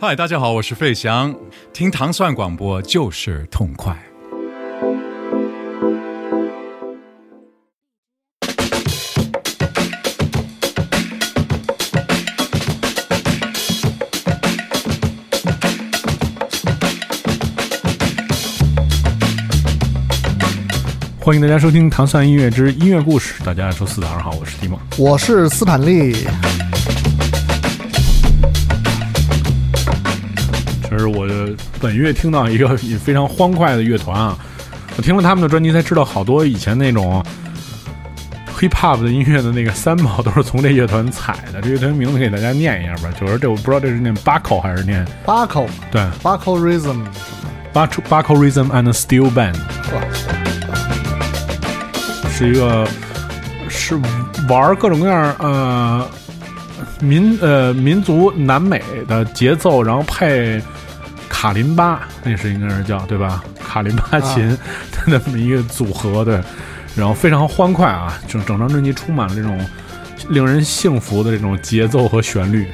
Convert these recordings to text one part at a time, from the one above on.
嗨，大家好，我是费翔，听糖蒜广播就是痛快。欢迎大家收听《糖蒜音乐之音乐故事》。大家周四早上好，我是蒂梦。我是斯坦利。是我本月听到一个 非常欢快的乐团啊！我听了他们的专辑，才知道好多以前那种 hip hop 的音乐的那个三毛都是从这乐团采的。这乐团名字给大家念一下吧，就是这我不知道这是念 Buckle 还是念 Buckle，对 Buckle Rhythm。Buckle Buckle Rhythm and Steel Band 是一个是玩各种各样呃民呃民族南美的节奏，然后配卡林巴，那是应该是叫对吧？卡林巴琴 的那么一个组合，对，然后非常欢快啊，整整张专辑充满了这种令人幸福的这种节奏和旋律。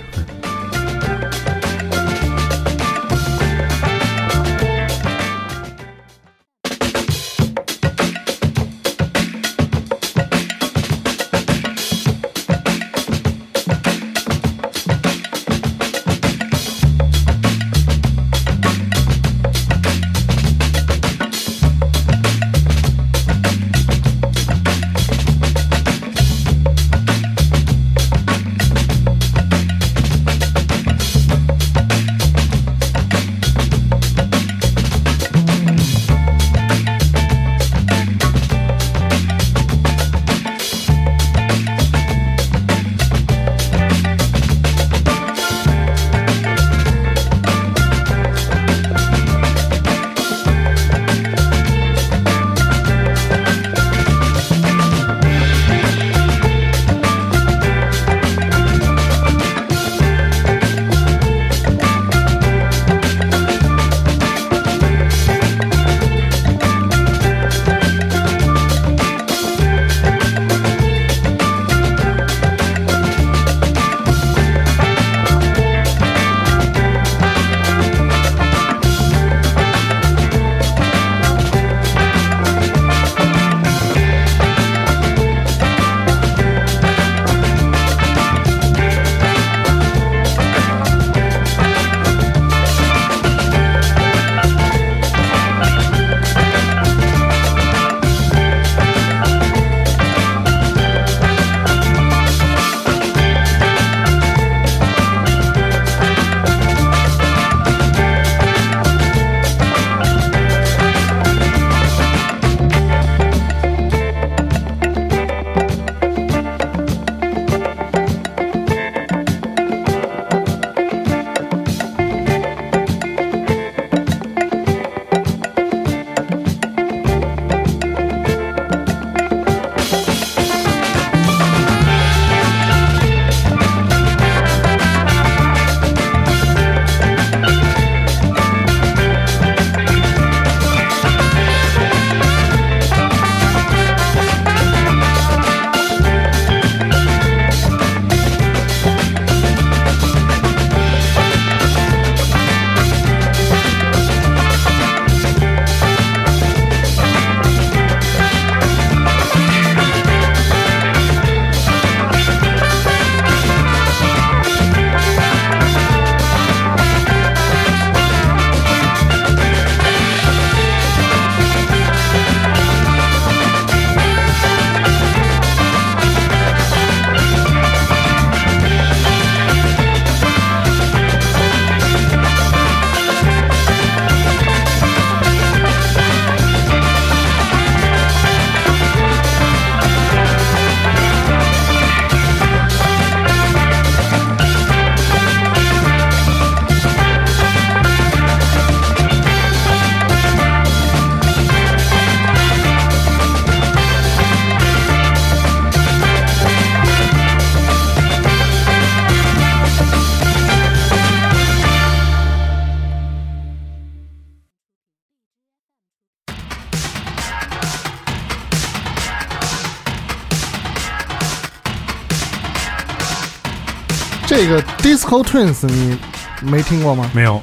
这个 Disco Twins，你没听过吗？没有，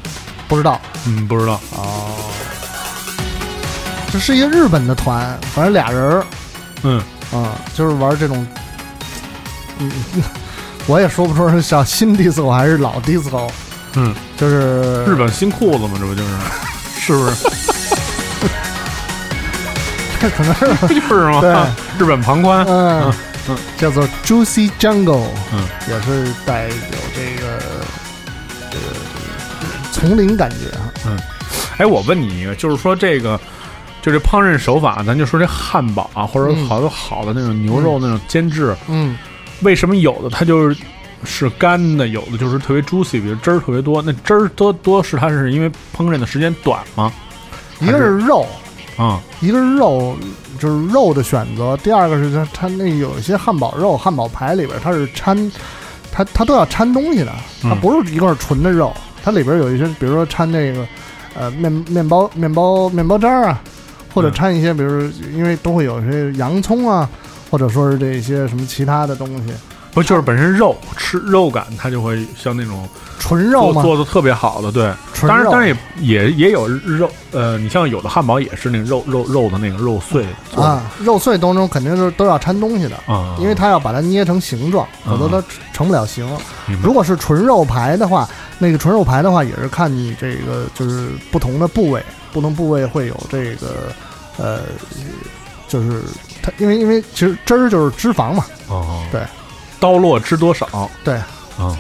不知道嗯，不知道。哦。这是一个日本的团，反正俩人儿嗯，啊，就是玩这种，嗯，我也说不出是叫新 disco 还是老 disco，嗯，就是日本新裤子嘛，这不就是？是不是？这可能是不 就是吗？对日本旁观。嗯嗯叫做 Juicy Jungle，嗯，也是带有这个这个这个丛林感觉啊。哎，我问你一个，就是说这个，就这烹饪手法，咱就说这汉堡啊，或者嗯好多好的那种牛肉那种煎制，嗯，为什么有的它就是是干的，有的就是特别 juicy，比如汁儿特别多？那汁儿多多是它是因为烹饪的时间短吗？一个是肉，啊、一个是肉，就是肉的选择；第二个是它它那有一些汉堡肉、汉堡排里边它是掺，它它都要掺东西的，它嗯不是一块纯的肉，它里边有一些，比如说掺那个呃面面包面包面包渣啊，或者嗯。掺一些，比如因为都会有一些洋葱啊，或者说是这些什么其他的东西，不就是本身肉吃肉感，它就会像那种纯肉，做做的特别好的，对。纯肉。当然，当然也也也有肉，呃，你像有的汉堡也是那个肉肉肉的那个肉碎啊，肉碎当中肯定是都要掺东西的。啊，因为它要把它捏成形状，否则它成不了形。如果是纯肉排的话，那个纯肉排的话，也是看你这个就是不同的部位，不同部位会有这个呃，就是它因为因为其实汁儿就是脂肪嘛，哦，对，刀落知多少对，啊？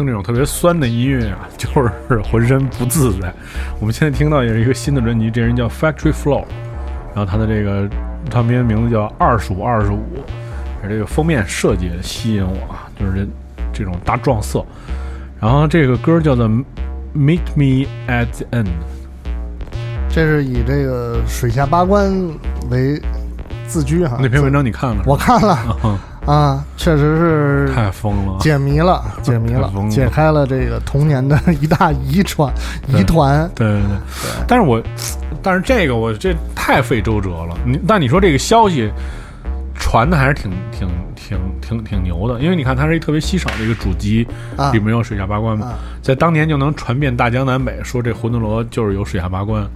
听这种特别酸的音乐啊，就是浑身不自在。我们现在听到也是一个新的专辑，这人叫 Factory Flow，然后他的这个唱片名字叫二十五二十五，这个封面设计吸引我啊，就是这这种大撞色。然后这个歌叫做 Meet Me at the End，这是以这个水下八关为自居哈。那篇文章你看了？我看了嗯啊，确实是太疯了。解谜了，解谜了，了解开了这个童年的一大遗传疑团。对对对，但是我，但是这个我这太费周折了。你但你说这个消息传的还是挺挺挺挺挺牛的，因为你看它是一特别稀少的一个主机，啊里面有水下八关嘛，啊在当年就能传遍大江南北，说这魂斗罗就是有水下八关。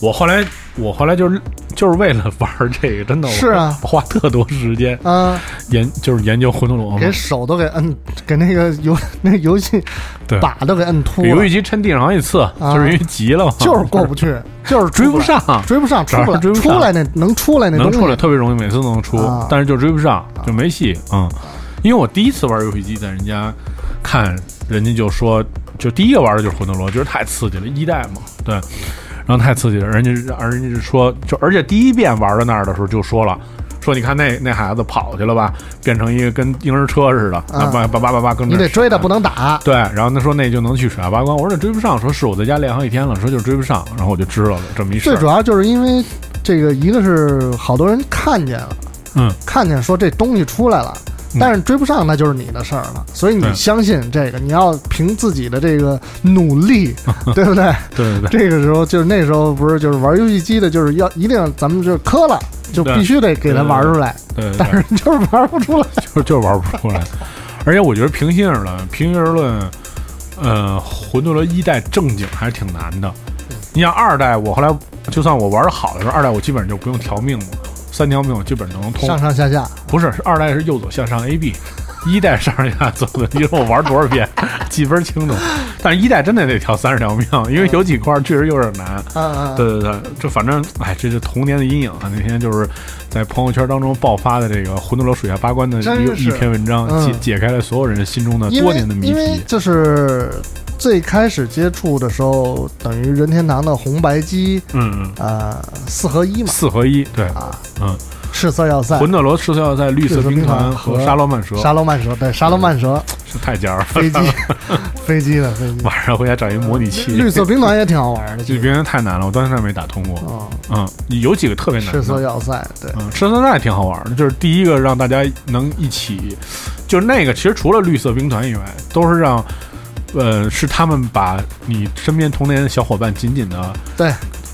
我后来我后来就是就是为了玩这个，真的我是啊我花特多时间啊，研就是研究魂斗罗嘛给，手都给摁，给那个游那个游戏对，把都给摁秃了游戏，机抻地上好几次，就是因为急了嘛，就是过不去，就是追不，上，追不上，出不来，出来那能出来那能出来特别容易，每次都能出，啊但是就追不上，就没戏。嗯，因为我第一次玩游戏机，在人家看，人家就说，就第一个玩的就是魂斗罗，觉得太刺激了，一代嘛，对，然后太刺激了，人家而人家就说，就而且第一遍玩到那儿的时候就说了。说你看那那孩子跑去了吧，变成一个跟婴儿车似的，啊叭叭叭叭叭跟着你得追他，不能打。对，然后他说那就能去水下八关，我说那追不上，说是我在家练好几天了，说就是追不上，然后我就知道了这么一事儿。最主要就是因为这个，一个是好多人看见了，嗯，看见说这东西出来了，但是追不上那就是你的事儿了。所以你相信这个，你要凭自己的这个努力，对不对？对对对，这个时候就是那时候不是就是玩游戏机的，就是要一定咱们就磕了，就必须得给他玩出来，对但是就是玩不出来。就就是玩不出来。而且我觉得平心而论，平心而论，呃，魂斗罗一代正经还是挺难的。你像二代，我后来就算我玩的好的时候，二代我基本上就不用调命了，三条命我基本能通上。上下下，不是，是二代是右左向上 A B，一代上上下左的。你说我玩多少遍，记分清楚。但是一代真的得调三十条命，因为有几块确实有点难。嗯嗯，对对对，这反正哎，这是童年的阴影啊！那天就是在朋友圈当中爆发的这个《魂斗罗水下八关》的一一篇文章，嗯解解开了所有人心中的多年的谜因为题。就是最开始接触的时候，等于任天堂的红白机，嗯嗯，呃，四合一嘛，四合一，对，啊，嗯，赤色要塞、魂斗罗赤色要塞、绿色兵兵团团和和沙罗曼蛇，沙罗曼蛇，对，沙罗曼蛇。是太尖儿。了。飞机，飞机的飞机，晚上回家找一模拟器。绿色兵团也挺好玩的，这兵团太难了，我到现在没打通过。哦，嗯，有几个特别难赤色。要塞，对，嗯，赤色要塞挺好玩的，就是第一个让大家能一起，就是那个其实除了绿色兵团以外，都是让。呃，是他们把你身边童年的小伙伴紧紧的对，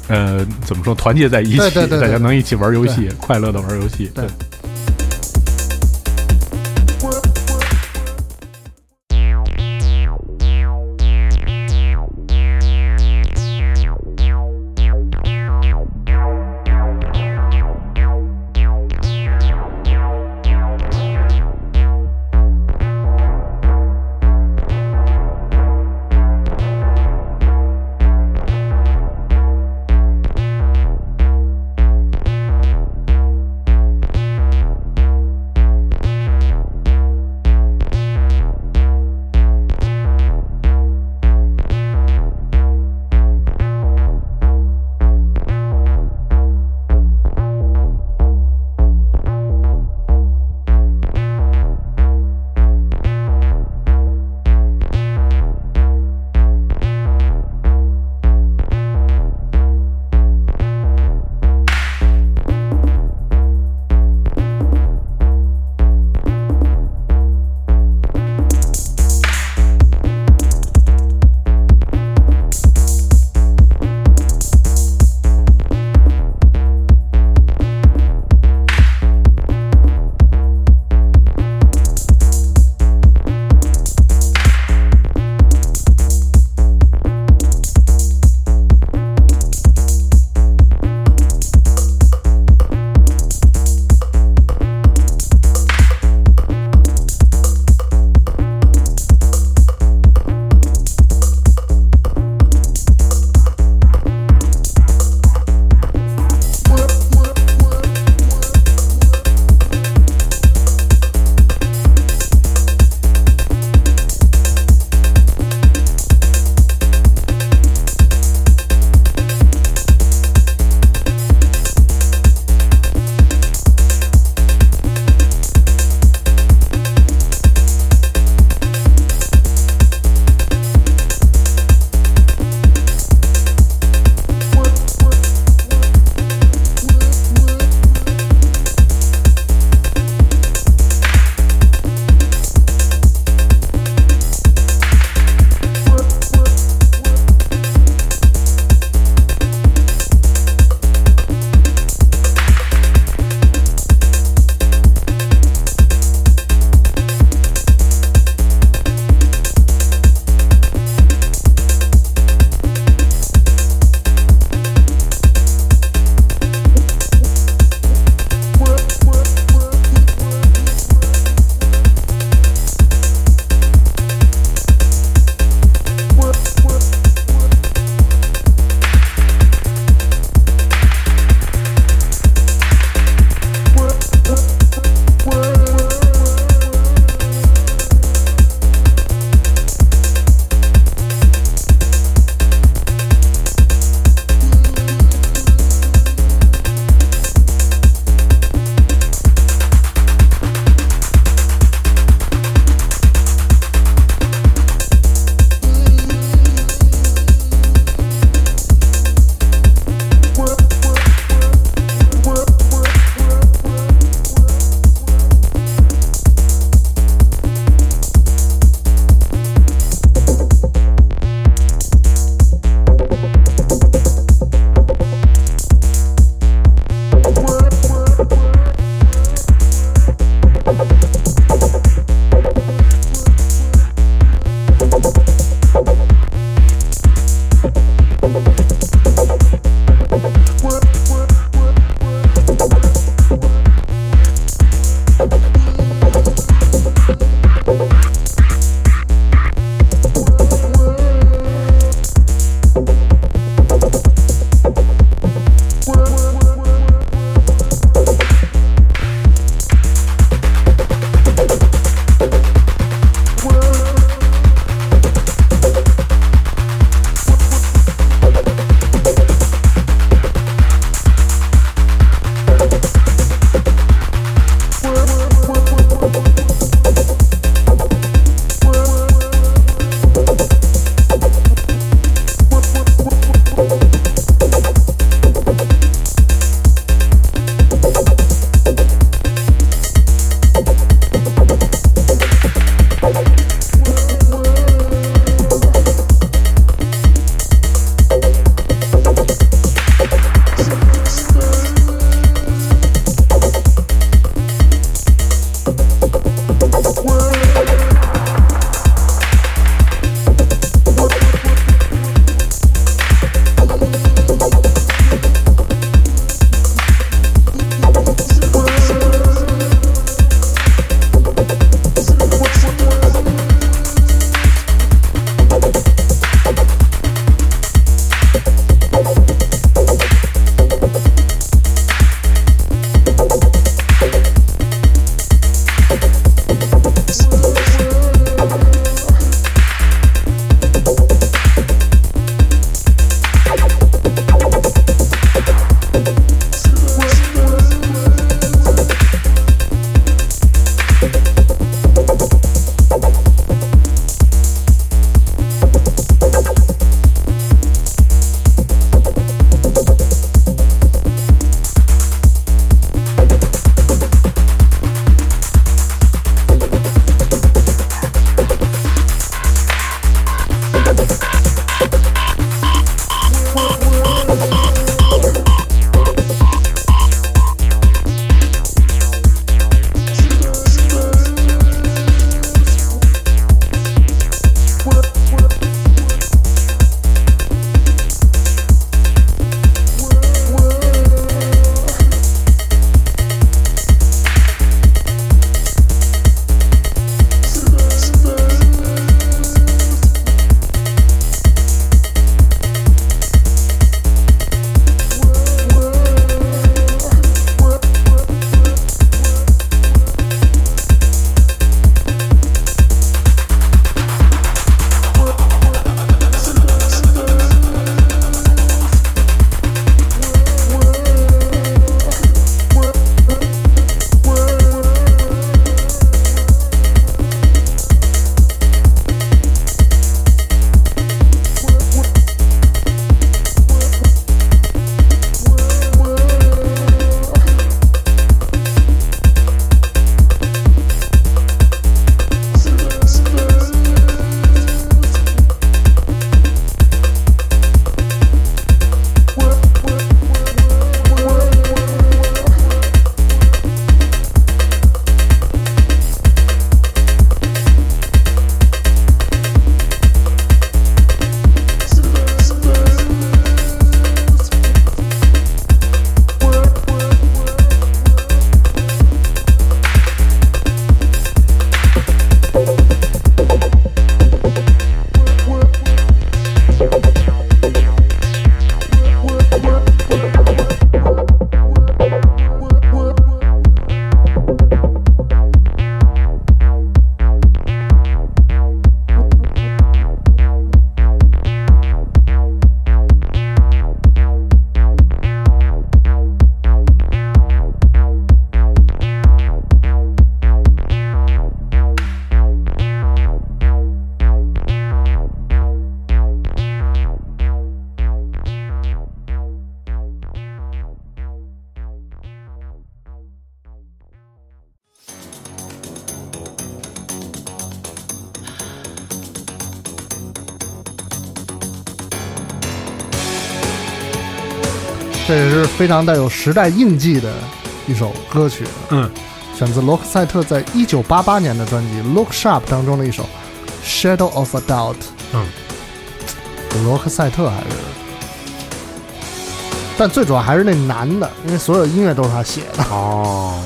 呃，怎么说，团结在一起，对对对对大家能一起玩游戏，快乐的玩游戏。对非常带有时代印记的一首歌曲，嗯，选自罗克赛特在一九八八年的专辑《Look Sharp》当中的一首《Shadow of a Doubt》。嗯，罗克赛特还是，但最主要还是那男的，因为所有音乐都是他写的，哦，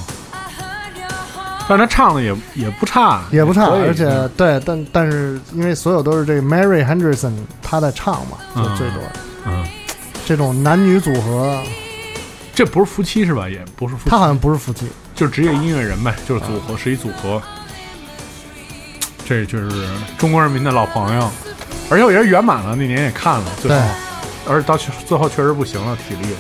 但是他唱的也也不差，也不差，而且对，但但是因为所有都是这个 Mary Henderson 他在唱嘛，就嗯。最多。嗯，这种男女组合，这不是夫妻是吧？也不是夫妻，他好像不是夫妻，就是职业音乐人呗，就是组合，是一组合。这就是中国人民的老朋友，而且我觉得圆满了，那年也看了，最后对，而且到最后确实不行了，体力。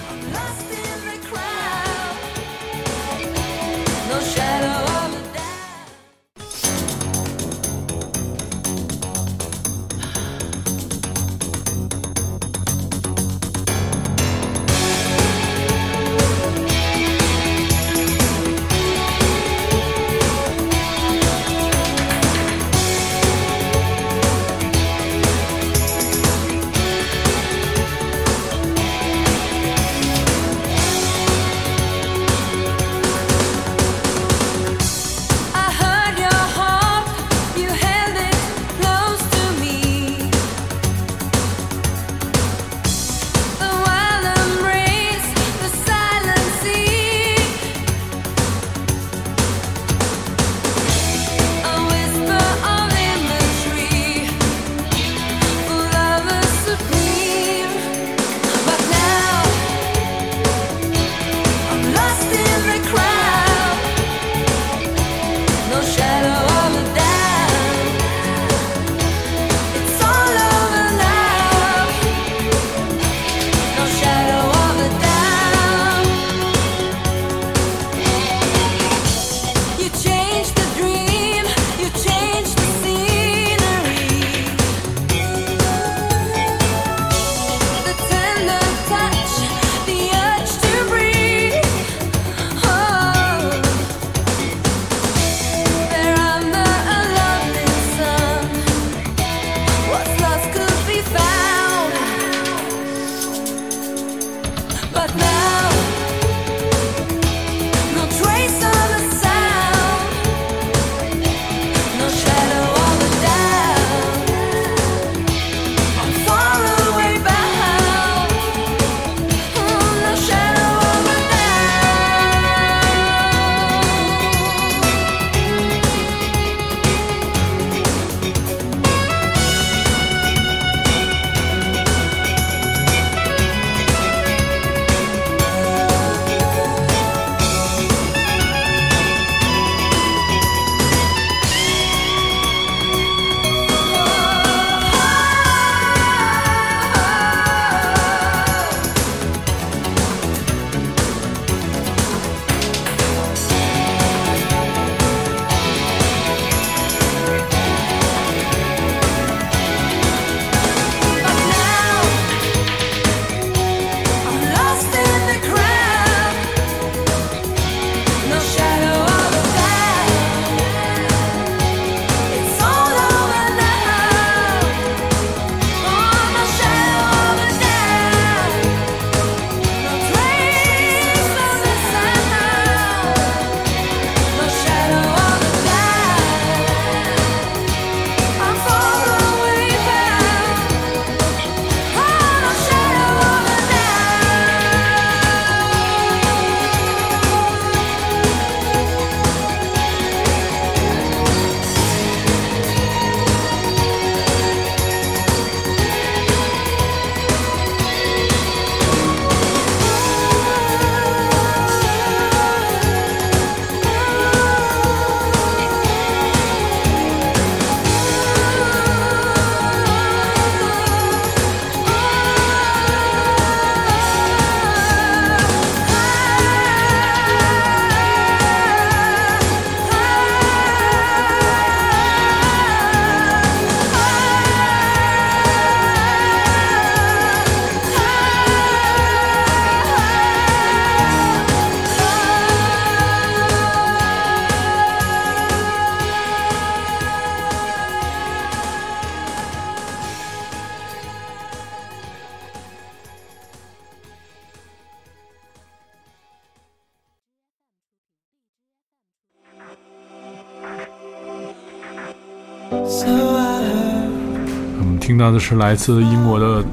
那的是来自英国的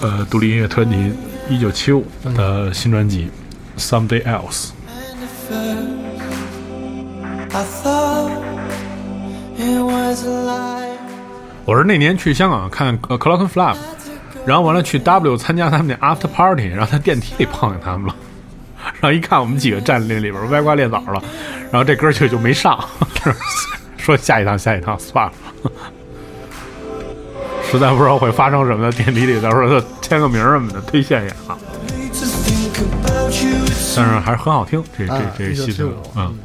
呃独立音乐团体一九七五的新专辑《Someday Else》。我是那年去香港看呃 Clockenflap，然后完了去 W 参加他们的 After Party，然后在电梯里碰见他们了。然后一看，我们几个站那里边歪瓜裂枣了，然后这歌就就没上，说下一趟下一趟算了。实在不知道会发生什么的，电梯里到时候签个名什么的，忒现一下。但是还是很好听，这这这戏。嗯。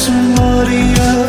somebody else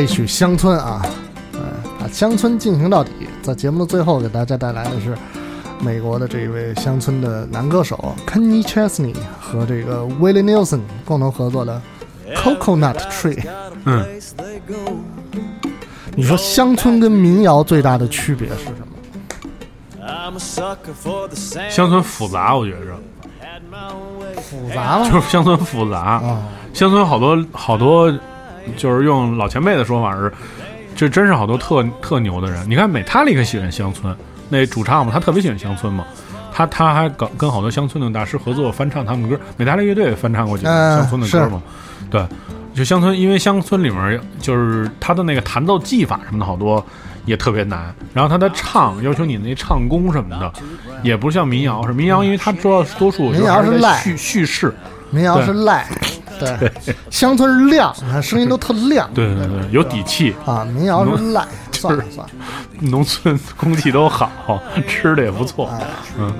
一曲乡村啊嗯把乡村进行到底在节目的最后给大家带来的是美国的这一位乡村的男歌手 kenny chesney 和这个 willie nelson 共同合作的 coconut tree 嗯。你说乡村跟民谣最大的区别是什么？乡村复杂我觉着。复杂吗？就是乡村复杂。啊。乡村好多好多就是用老前辈的说法是，这真是好多特特牛的人。你看美塔利克喜欢乡村，那主唱嘛，他特别喜欢乡村嘛，他他还搞跟好多乡村的大师合作翻唱他们的歌，美塔利乐队也翻唱过几个嗯乡村的歌嘛，对，就乡村，因为乡村里面就是他的那个弹奏技法什么的好多。也特别难，然后他的唱要求你那唱功什么的，也不像民谣是民谣，因为他主要多数民谣是赖叙叙事，民谣是赖，对，乡村是亮，啊声音都特亮。对对对，有底气，啊，民谣是赖，算了算了，农村空气都好，吃的也不错。嗯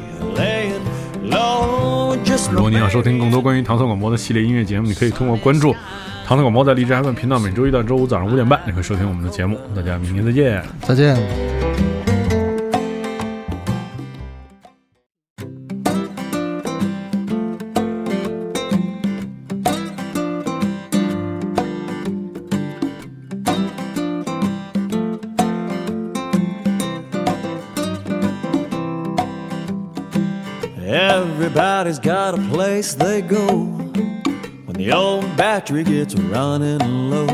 如果你想收听更多关于唐宋广播的系列音乐节目，你可以通过关注唐宋广播在荔枝 FM 频道，每周一到周五早上五点半，你可以收听我们的节目。大家明天再见。再见。Everybody's got a place they go when the old battery gets running low.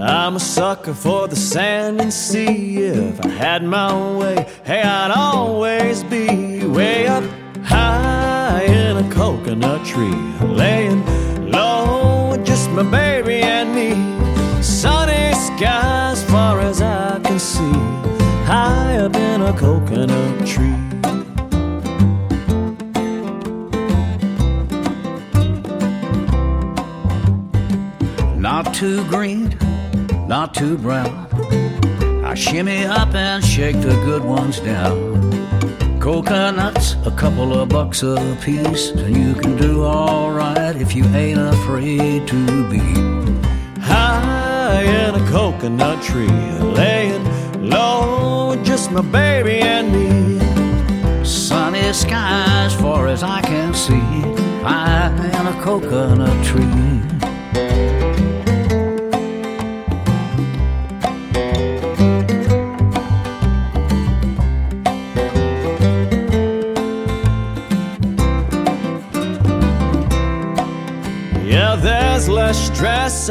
I'm a sucker for the sand and sea. If I had my way, hey, I'd always be way up high in a coconut tree, laying low, with just my baby and me. Sunny skies, far as I can see, high up in a coconut tree. Too green, not too brown. I shimmy up and shake the good ones down. Coconuts, a couple of bucks a piece, and you can do alright if you ain't afraid to be. high in a coconut tree, laying low, just my baby and me. Sunny skies, far as I can see, high in a coconut tree.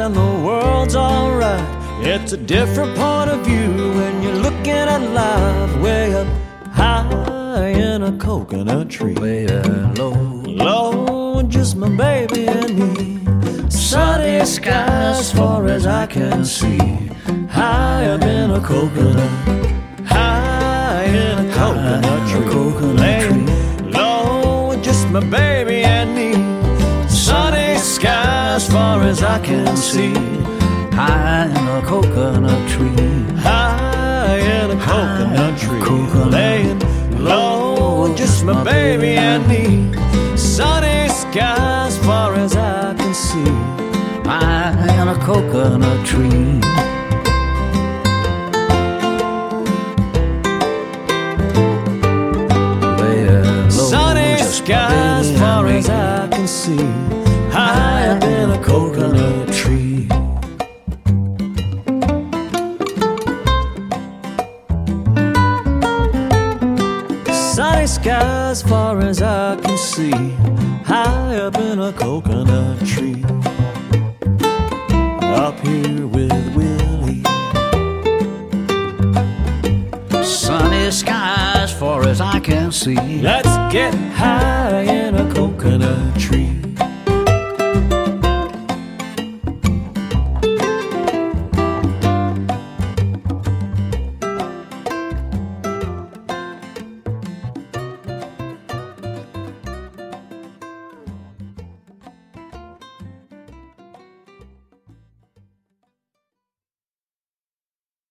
And the world's alright. It's a different point of view when you're looking at life way up high in a coconut tree. Way low. Low, just my baby and me. Sunny skies, far as I can see. High up in a coconut. High in a coconut tree. coconut Laying low, just my baby skies, far as I can see. High in a coconut tree. High in a coconut tree. coconut. Laying low, just my baby and me. Sunny skies, far as I can see. High in a coconut tree. see.